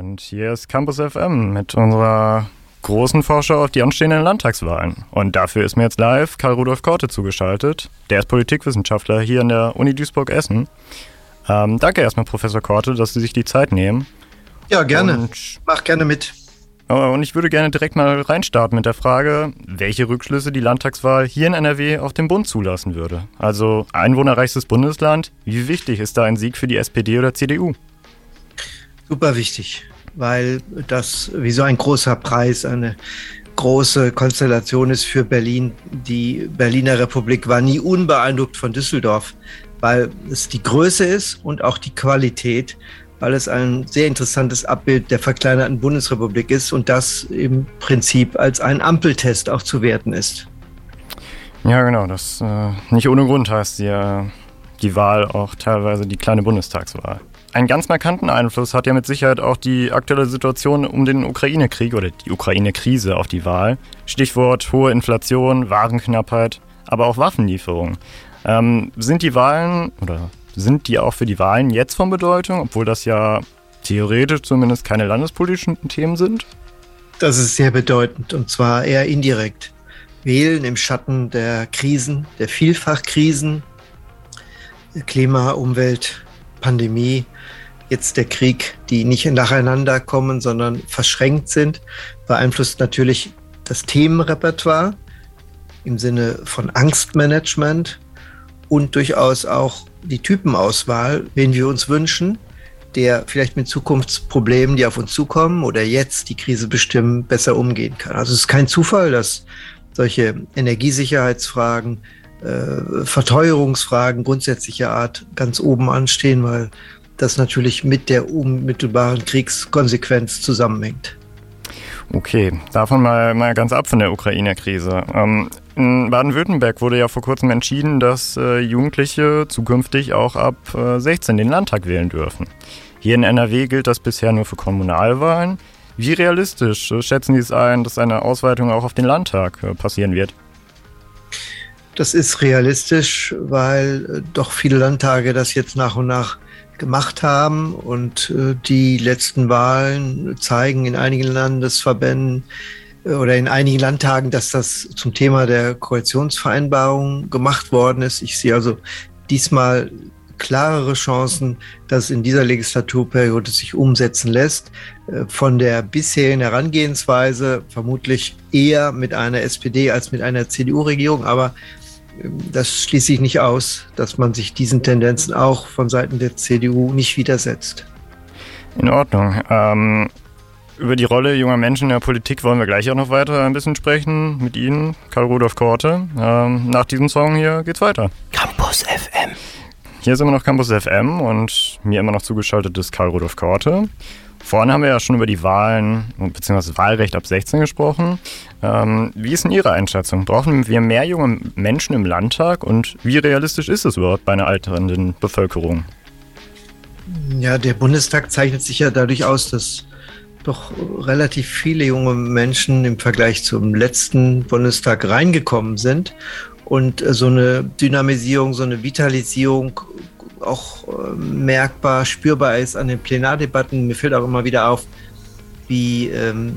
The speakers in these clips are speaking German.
Und hier ist Campus FM mit unserer großen Vorschau auf die anstehenden Landtagswahlen. Und dafür ist mir jetzt live Karl Rudolf Korte zugeschaltet. Der ist Politikwissenschaftler hier an der Uni Duisburg-Essen. Ähm, danke erstmal, Professor Korte, dass Sie sich die Zeit nehmen. Ja, gerne. Und, Mach gerne mit. Oh, und ich würde gerne direkt mal reinstarten mit der Frage, welche Rückschlüsse die Landtagswahl hier in NRW auf den Bund zulassen würde. Also einwohnerreichstes Bundesland, wie wichtig ist da ein Sieg für die SPD oder CDU? Super wichtig weil das wie so ein großer Preis, eine große Konstellation ist für Berlin. Die Berliner Republik war nie unbeeindruckt von Düsseldorf, weil es die Größe ist und auch die Qualität, weil es ein sehr interessantes Abbild der verkleinerten Bundesrepublik ist und das im Prinzip als ein Ampeltest auch zu werten ist. Ja, genau. Das äh, nicht ohne Grund heißt die, äh, die Wahl auch teilweise die kleine Bundestagswahl. Einen ganz markanten Einfluss hat ja mit Sicherheit auch die aktuelle Situation um den Ukraine-Krieg oder die Ukraine-Krise auf die Wahl. Stichwort hohe Inflation, Warenknappheit, aber auch Waffenlieferung. Ähm, sind die Wahlen oder sind die auch für die Wahlen jetzt von Bedeutung, obwohl das ja theoretisch zumindest keine landespolitischen Themen sind? Das ist sehr bedeutend und zwar eher indirekt. Wählen im Schatten der Krisen, der Vielfachkrisen, Klima, Umwelt, Pandemie, jetzt der Krieg, die nicht nacheinander kommen, sondern verschränkt sind, beeinflusst natürlich das Themenrepertoire im Sinne von Angstmanagement und durchaus auch die Typenauswahl, wen wir uns wünschen, der vielleicht mit Zukunftsproblemen, die auf uns zukommen oder jetzt die Krise bestimmen, besser umgehen kann. Also es ist kein Zufall, dass solche Energiesicherheitsfragen, äh, Verteuerungsfragen grundsätzlicher Art ganz oben anstehen, weil das natürlich mit der unmittelbaren Kriegskonsequenz zusammenhängt. Okay, davon mal, mal ganz ab von der Ukraine-Krise. Ähm, in Baden-Württemberg wurde ja vor kurzem entschieden, dass äh, Jugendliche zukünftig auch ab äh, 16 den Landtag wählen dürfen. Hier in NRW gilt das bisher nur für Kommunalwahlen. Wie realistisch äh, schätzen Sie es ein, dass eine Ausweitung auch auf den Landtag äh, passieren wird? Das ist realistisch, weil äh, doch viele Landtage das jetzt nach und nach gemacht haben und äh, die letzten Wahlen zeigen in einigen Landesverbänden äh, oder in einigen Landtagen, dass das zum Thema der Koalitionsvereinbarung gemacht worden ist. Ich sehe also diesmal klarere Chancen, dass in dieser Legislaturperiode sich umsetzen lässt. Von der bisherigen Herangehensweise vermutlich eher mit einer SPD als mit einer CDU-Regierung, aber das schließe ich nicht aus, dass man sich diesen Tendenzen auch von Seiten der CDU nicht widersetzt. In Ordnung. Ähm, über die Rolle junger Menschen in der Politik wollen wir gleich auch noch weiter ein bisschen sprechen mit Ihnen, Karl Rudolf Korte. Ähm, nach diesem Song hier geht's weiter. Campus FM. Hier ist immer noch Campus FM und mir immer noch zugeschaltet ist Karl Rudolf Korte. Vorhin haben wir ja schon über die Wahlen bzw. Wahlrecht ab 16 gesprochen. Ähm, wie ist denn Ihre Einschätzung? Brauchen wir mehr junge Menschen im Landtag und wie realistisch ist es überhaupt bei einer alternden Bevölkerung? Ja, der Bundestag zeichnet sich ja dadurch aus, dass doch relativ viele junge Menschen im Vergleich zum letzten Bundestag reingekommen sind und so eine Dynamisierung, so eine Vitalisierung auch äh, merkbar, spürbar ist an den Plenardebatten. Mir fällt auch immer wieder auf, wie ähm,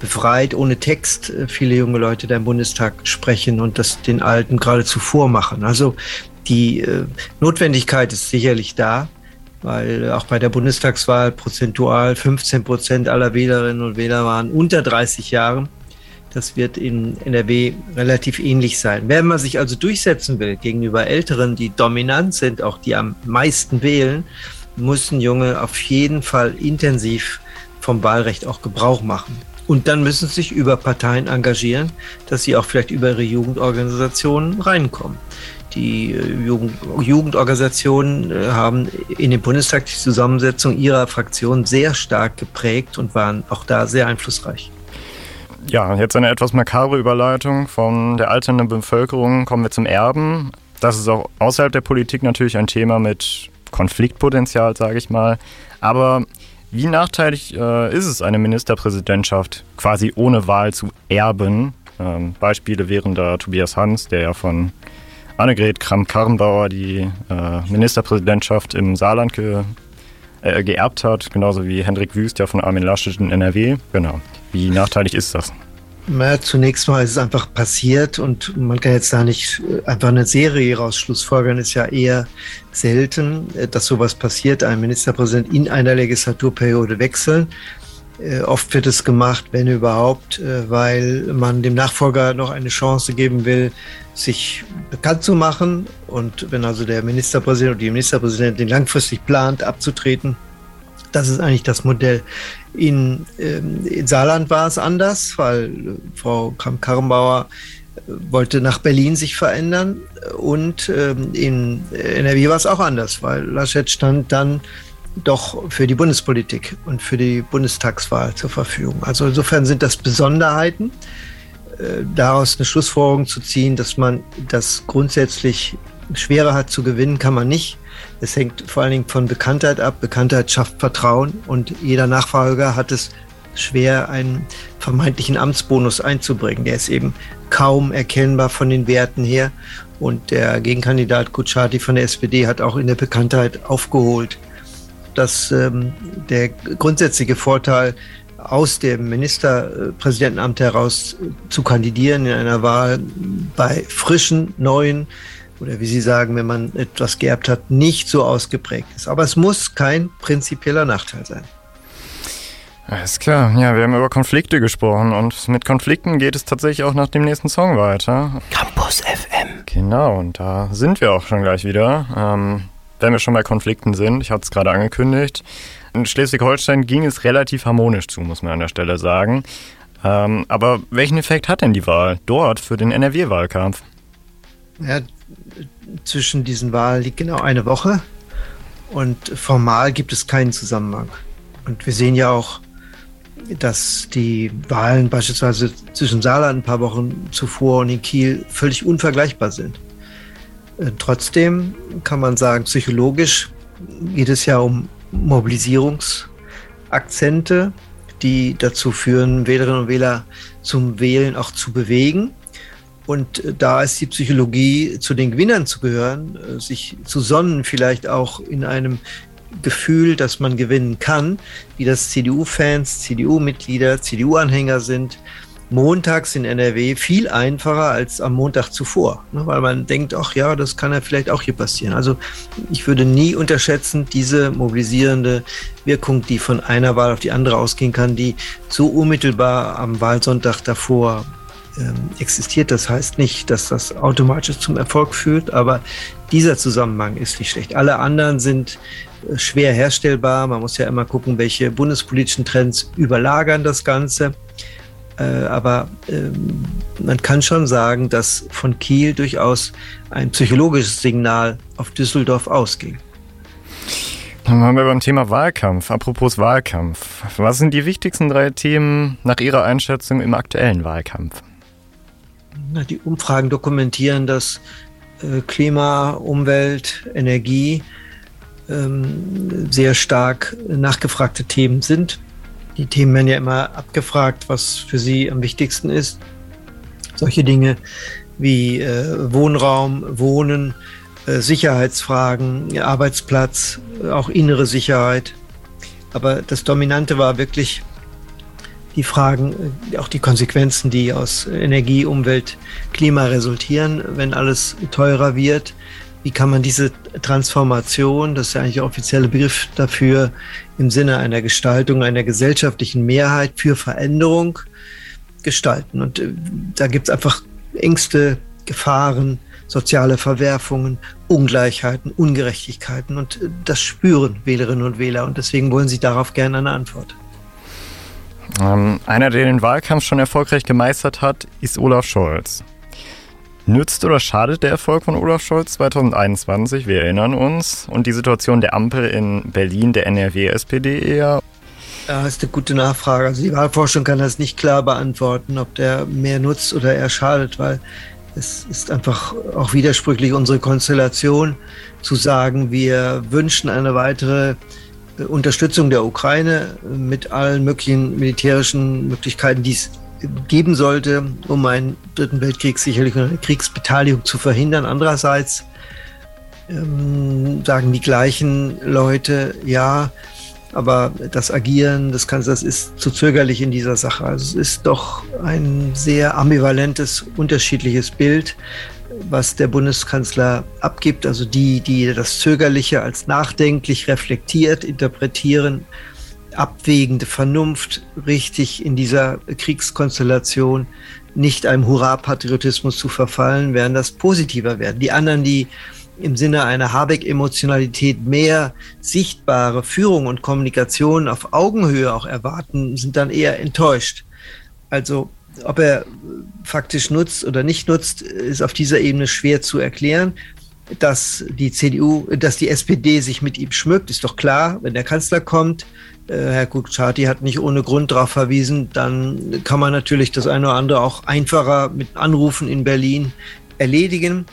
befreit, ohne Text äh, viele junge Leute da im Bundestag sprechen und das den Alten geradezu vormachen. Also die äh, Notwendigkeit ist sicherlich da, weil auch bei der Bundestagswahl prozentual 15 Prozent aller Wählerinnen und Wähler waren unter 30 Jahren. Das wird in NRW relativ ähnlich sein. Wenn man sich also durchsetzen will gegenüber Älteren, die dominant sind, auch die am meisten wählen, müssen Junge auf jeden Fall intensiv vom Wahlrecht auch Gebrauch machen. Und dann müssen sie sich über Parteien engagieren, dass sie auch vielleicht über ihre Jugendorganisationen reinkommen. Die äh, Jugend Jugendorganisationen äh, haben in dem Bundestag die Zusammensetzung ihrer Fraktion sehr stark geprägt und waren auch da sehr einflussreich. Ja, jetzt eine etwas makabre Überleitung von der alternden Bevölkerung kommen wir zum Erben. Das ist auch außerhalb der Politik natürlich ein Thema mit Konfliktpotenzial, sage ich mal. Aber wie nachteilig äh, ist es, eine Ministerpräsidentschaft quasi ohne Wahl zu erben? Ähm, Beispiele wären da Tobias Hans, der ja von Annegret Kramp-Karrenbauer die äh, Ministerpräsidentschaft im Saarland äh, geerbt hat, genauso wie Hendrik Wüst ja von Armin Laschet in NRW. Genau. Wie nachteilig ist das? Na, zunächst mal ist es einfach passiert und man kann jetzt da nicht äh, einfach eine Serie raus schlussfolgern. Ist ja eher selten, äh, dass sowas passiert, ein Ministerpräsident in einer Legislaturperiode wechseln. Äh, oft wird es gemacht, wenn überhaupt, weil man dem Nachfolger noch eine Chance geben will, sich bekannt zu machen. Und wenn also der Ministerpräsident oder die Ministerpräsidentin langfristig plant, abzutreten, das ist eigentlich das Modell. In, ähm, in Saarland war es anders, weil äh, Frau Kramp-Karrenbauer äh, wollte nach Berlin sich verändern und ähm, in NRW war es auch anders, weil Laschet stand dann doch für die Bundespolitik und für die Bundestagswahl zur Verfügung. Also insofern sind das Besonderheiten. Äh, daraus eine Schlussfolgerung zu ziehen, dass man das grundsätzlich schwerer hat zu gewinnen, kann man nicht. Es hängt vor allen Dingen von Bekanntheit ab. Bekanntheit schafft Vertrauen und jeder Nachfolger hat es schwer, einen vermeintlichen Amtsbonus einzubringen. Der ist eben kaum erkennbar von den Werten her. Und der Gegenkandidat Kutschaty von der SPD hat auch in der Bekanntheit aufgeholt. Dass ähm, der grundsätzliche Vorteil, aus dem Ministerpräsidentenamt heraus zu kandidieren in einer Wahl bei frischen, neuen, oder wie Sie sagen, wenn man etwas geerbt hat, nicht so ausgeprägt ist. Aber es muss kein prinzipieller Nachteil sein. Alles klar. Ja, wir haben über Konflikte gesprochen und mit Konflikten geht es tatsächlich auch nach dem nächsten Song weiter. Campus FM. Genau, und da sind wir auch schon gleich wieder. Ähm, wenn wir schon bei Konflikten sind, ich hatte es gerade angekündigt. In Schleswig-Holstein ging es relativ harmonisch zu, muss man an der Stelle sagen. Ähm, aber welchen Effekt hat denn die Wahl dort für den NRW-Wahlkampf? Ja, zwischen diesen Wahlen liegt genau eine Woche und formal gibt es keinen Zusammenhang. Und wir sehen ja auch, dass die Wahlen beispielsweise zwischen Saarland ein paar Wochen zuvor und in Kiel völlig unvergleichbar sind. Äh, trotzdem kann man sagen, psychologisch geht es ja um Mobilisierungsakzente, die dazu führen, Wählerinnen und Wähler zum Wählen auch zu bewegen. Und äh, da ist die Psychologie, zu den Gewinnern zu gehören, äh, sich zu sonnen, vielleicht auch in einem Gefühl, dass man gewinnen kann, wie das CDU-Fans, CDU-Mitglieder, CDU-Anhänger sind, montags in NRW viel einfacher als am Montag zuvor, ne, weil man denkt, ach ja, das kann ja vielleicht auch hier passieren. Also ich würde nie unterschätzen, diese mobilisierende Wirkung, die von einer Wahl auf die andere ausgehen kann, die so unmittelbar am Wahlsonntag davor ähm, existiert. Das heißt nicht, dass das automatisch zum Erfolg führt, aber dieser Zusammenhang ist nicht schlecht. Alle anderen sind äh, schwer herstellbar. Man muss ja immer gucken, welche bundespolitischen Trends überlagern das Ganze. Äh, aber ähm, man kann schon sagen, dass von Kiel durchaus ein psychologisches Signal auf Düsseldorf ausging. Dann waren wir beim Thema Wahlkampf. Apropos Wahlkampf. Was sind die wichtigsten drei Themen nach Ihrer Einschätzung im aktuellen Wahlkampf? Na, die Umfragen dokumentieren, dass äh, Klima, Umwelt, Energie ähm, sehr stark nachgefragte Themen sind. Die Themen werden ja immer abgefragt, was für sie am wichtigsten ist. Solche Dinge wie äh, Wohnraum, Wohnen, äh, Sicherheitsfragen, Arbeitsplatz, auch innere Sicherheit. Aber das Dominante war wirklich die Fragen, äh, auch die Konsequenzen, die aus Energie, Umwelt, Klima resultieren, wenn alles teurer wird. Wie kann man diese Transformation, das ist ja eigentlich der offizielle Begriff dafür, im Sinne einer Gestaltung einer gesellschaftlichen Mehrheit für Veränderung gestalten? Und äh, da gibt es einfach Ängste, Gefahren, soziale Verwerfungen, Ungleichheiten, Ungerechtigkeiten. Und äh, das spüren Wählerinnen und Wähler. Und deswegen wollen sie darauf gerne eine Antwort. Ähm, einer, der den Wahlkampf schon erfolgreich gemeistert hat, ist Olaf Scholz. Nützt oder schadet der Erfolg von Olaf Scholz 2021? Wir erinnern uns. Und die Situation der Ampel in Berlin, der NRW-SPD eher? Ja, ist eine gute Nachfrage. Also die Wahlforschung kann das nicht klar beantworten, ob der mehr nutzt oder eher schadet, weil es ist einfach auch widersprüchlich unsere Konstellation zu sagen, wir wünschen eine weitere Unterstützung der Ukraine mit allen möglichen militärischen Möglichkeiten, die es geben sollte, um einen dritten Weltkrieg sicherlich eine Kriegsbeteiligung zu verhindern. Andererseits ähm, sagen die gleichen Leute, ja, aber das Agieren des Kanzlers ist zu zögerlich in dieser Sache. Also es ist doch ein sehr ambivalentes, unterschiedliches Bild, was der Bundeskanzler abgibt. Also die, die das Zögerliche als nachdenklich reflektiert, interpretieren, abwägende Vernunft richtig in dieser Kriegskonstellation nicht einem Hurra-Patriotismus zu verfallen, werden das positiver werden. Die anderen, die im Sinne einer Habeck-Emotionalität mehr sichtbare Führung und Kommunikation auf Augenhöhe auch erwarten, sind dann eher enttäuscht. Also ob er faktisch nutzt oder nicht nutzt, ist auf dieser Ebene schwer zu erklären. Dass die CDU, dass die SPD sich mit ihm schmückt, ist doch klar. Wenn der Kanzler kommt, äh, Herr Kuchati hat nicht ohne Grund darauf verwiesen, dann kann man natürlich das eine oder andere auch einfacher mit Anrufen in Berlin erledigen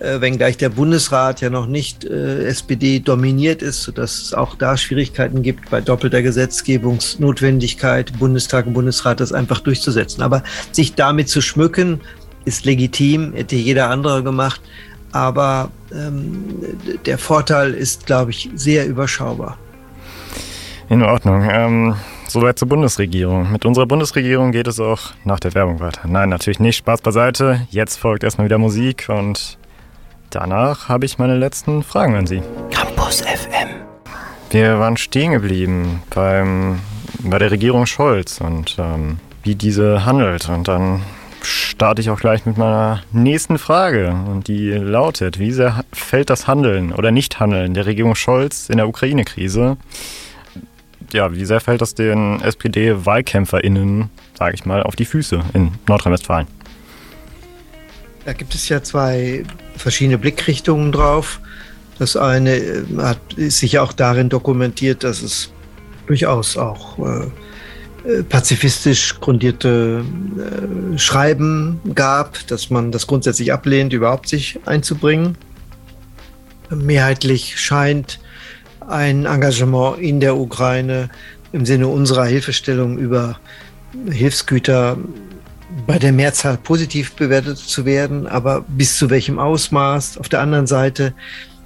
äh, wenngleich der Bundesrat ja noch nicht äh, SPD dominiert ist, sodass es auch da Schwierigkeiten gibt, bei doppelter Gesetzgebungsnotwendigkeit Bundestag und Bundesrat das einfach durchzusetzen. Aber sich damit zu schmücken, ist legitim, hätte jeder andere gemacht. Aber ähm, der Vorteil ist, glaube ich, sehr überschaubar. In Ordnung. Ähm, soweit zur Bundesregierung. Mit unserer Bundesregierung geht es auch nach der Werbung weiter. Nein, natürlich nicht. Spaß beiseite. Jetzt folgt erstmal wieder Musik und Danach habe ich meine letzten Fragen an Sie. Campus FM. Wir waren stehen geblieben beim, bei der Regierung Scholz und ähm, wie diese handelt. Und dann starte ich auch gleich mit meiner nächsten Frage. Und die lautet, wie sehr fällt das Handeln oder Nichthandeln der Regierung Scholz in der Ukraine-Krise? Ja, wie sehr fällt das den SPD-WahlkämpferInnen, sage ich mal, auf die Füße in Nordrhein-Westfalen? Da gibt es ja zwei verschiedene Blickrichtungen drauf. Das eine äh, hat, ist sicher auch darin dokumentiert, dass es durchaus auch äh, pazifistisch grundierte äh, Schreiben gab, dass man das grundsätzlich ablehnt, überhaupt sich einzubringen. Mehrheitlich scheint ein Engagement in der Ukraine im Sinne unserer Hilfestellung über Hilfsgüter bei der Mehrzahl positiv bewertet zu werden, aber bis zu welchem Ausmaß? Auf der anderen Seite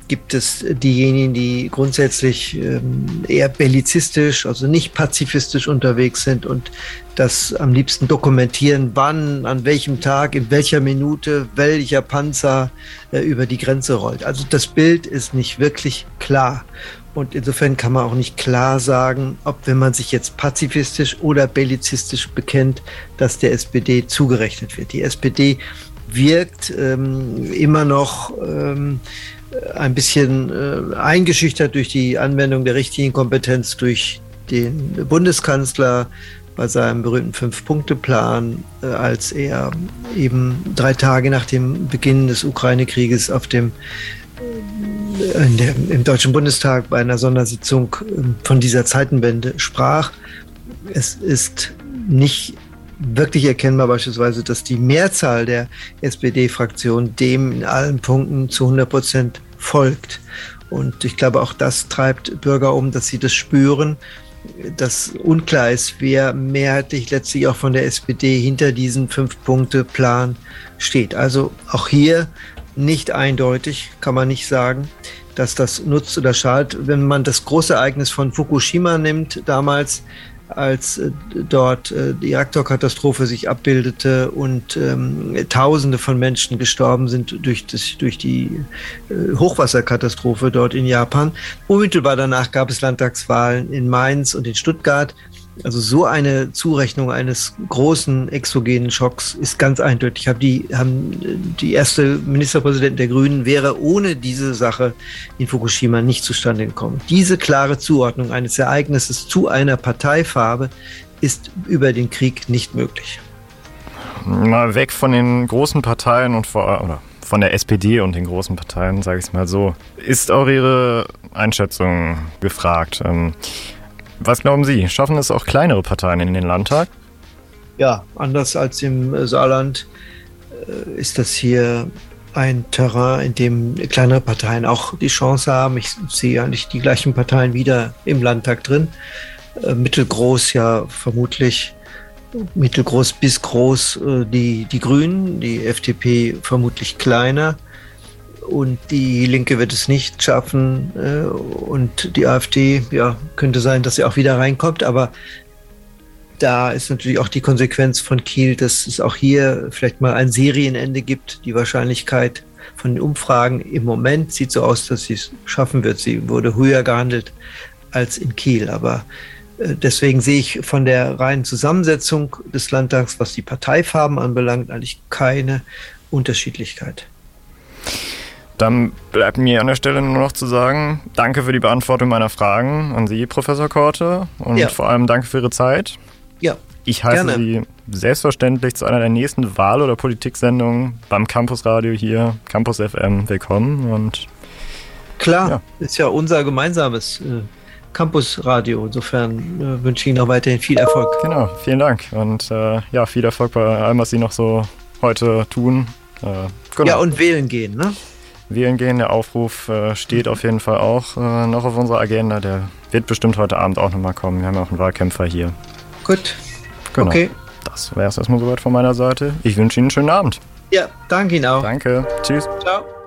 gibt es diejenigen, die grundsätzlich ähm, eher bellizistisch, also nicht pazifistisch unterwegs sind und das am liebsten dokumentieren, wann, an welchem Tag, in welcher Minute, welcher Panzer äh, über die Grenze rollt. Also das Bild ist nicht wirklich klar. Und insofern kann man auch nicht klar sagen, ob, wenn man sich jetzt pazifistisch oder bellizistisch bekennt, dass der SPD zugerechnet wird. Die SPD wirkt ähm, immer noch ähm, ein bisschen äh, eingeschüchtert durch die Anwendung der richtigen Kompetenz durch den Bundeskanzler bei seinem berühmten Fünf-Punkte-Plan, äh, als er eben drei Tage nach dem Beginn des Ukraine-Krieges auf dem der, im Deutschen Bundestag bei einer Sondersitzung ähm, von dieser Zeitenwende sprach. Es ist nicht wirklich erkennbar beispielsweise, dass die Mehrzahl der SPD-Fraktion dem in allen Punkten zu 100 Prozent folgt. Und ich glaube, auch das treibt Bürger um, dass sie das spüren, dass unklar ist, wer mehrheitlich letztlich auch von der SPD hinter diesem Fünf-Punkte-Plan steht. Also auch hier nicht eindeutig, kann man nicht sagen, dass das nutzt oder schadet. Wenn man das große Ereignis von Fukushima nimmt, damals, als äh, dort äh, die Reaktorkatastrophe sich abbildete und ähm, Tausende von Menschen gestorben sind durch, das, durch die äh, Hochwasserkatastrophe dort in Japan. Unmittelbar danach gab es Landtagswahlen in Mainz und in Stuttgart. Also so eine Zurechnung eines großen exogenen Schocks ist ganz eindeutig. Hab die, haben die erste Ministerpräsidentin der Grünen wäre ohne diese Sache in Fukushima nicht zustande gekommen. Diese klare Zuordnung eines Ereignisses zu einer Parteifarbe ist über den Krieg nicht möglich. Mal weg von den großen Parteien und vor, oder von der SPD und den großen Parteien, sage ich es mal so. Ist auch Ihre Einschätzung gefragt? Ähm, was glauben Sie? Schaffen es auch kleinere Parteien in den Landtag? Ja, anders als im Saarland äh, ist das hier ein Terrain, in dem kleinere Parteien auch die Chance haben. Ich sehe nicht die gleichen Parteien wieder im Landtag drin. Äh, mittelgroß ja vermutlich, mittelgroß bis groß äh, die, die Grünen, die FDP vermutlich kleiner. Und die Linke wird es nicht schaffen äh, und die AfD, ja, könnte sein, dass sie auch wieder reinkommt, aber da ist natürlich auch die Konsequenz von Kiel, dass es auch hier vielleicht mal ein Serienende gibt. Die Wahrscheinlichkeit von den Umfragen im Moment sieht so aus, dass sie es schaffen wird. Sie wurde höher gehandelt als in Kiel. Aber äh, deswegen sehe ich von der reinen Zusammensetzung des Landtags, was die Parteifarben anbelangt, eigentlich keine Unterschiedlichkeit. Dann bleibt mir an der Stelle nur noch zu sagen, danke für die Beantwortung meiner Fragen an Sie, Professor Korte, und ja. vor allem danke für Ihre Zeit. Ja. Ich heiße gerne. Sie selbstverständlich zu einer der nächsten Wahl- oder Politiksendungen beim Campusradio hier, Campus FM, willkommen und Klar, ja. ist ja unser gemeinsames äh, Campusradio. Insofern äh, wünsche ich Ihnen auch weiterhin viel Erfolg. Genau, vielen Dank und äh, ja, viel Erfolg bei allem, was Sie noch so heute tun. Äh, genau. Ja, und wählen gehen, ne? Wählen gehen, der Aufruf äh, steht auf jeden Fall auch äh, noch auf unserer Agenda. Der wird bestimmt heute Abend auch nochmal kommen. Wir haben ja auch einen Wahlkämpfer hier. Gut. Genau. Okay. Das wäre es erstmal soweit von meiner Seite. Ich wünsche Ihnen einen schönen Abend. Ja, danke Ihnen auch. Danke. Tschüss. Ciao.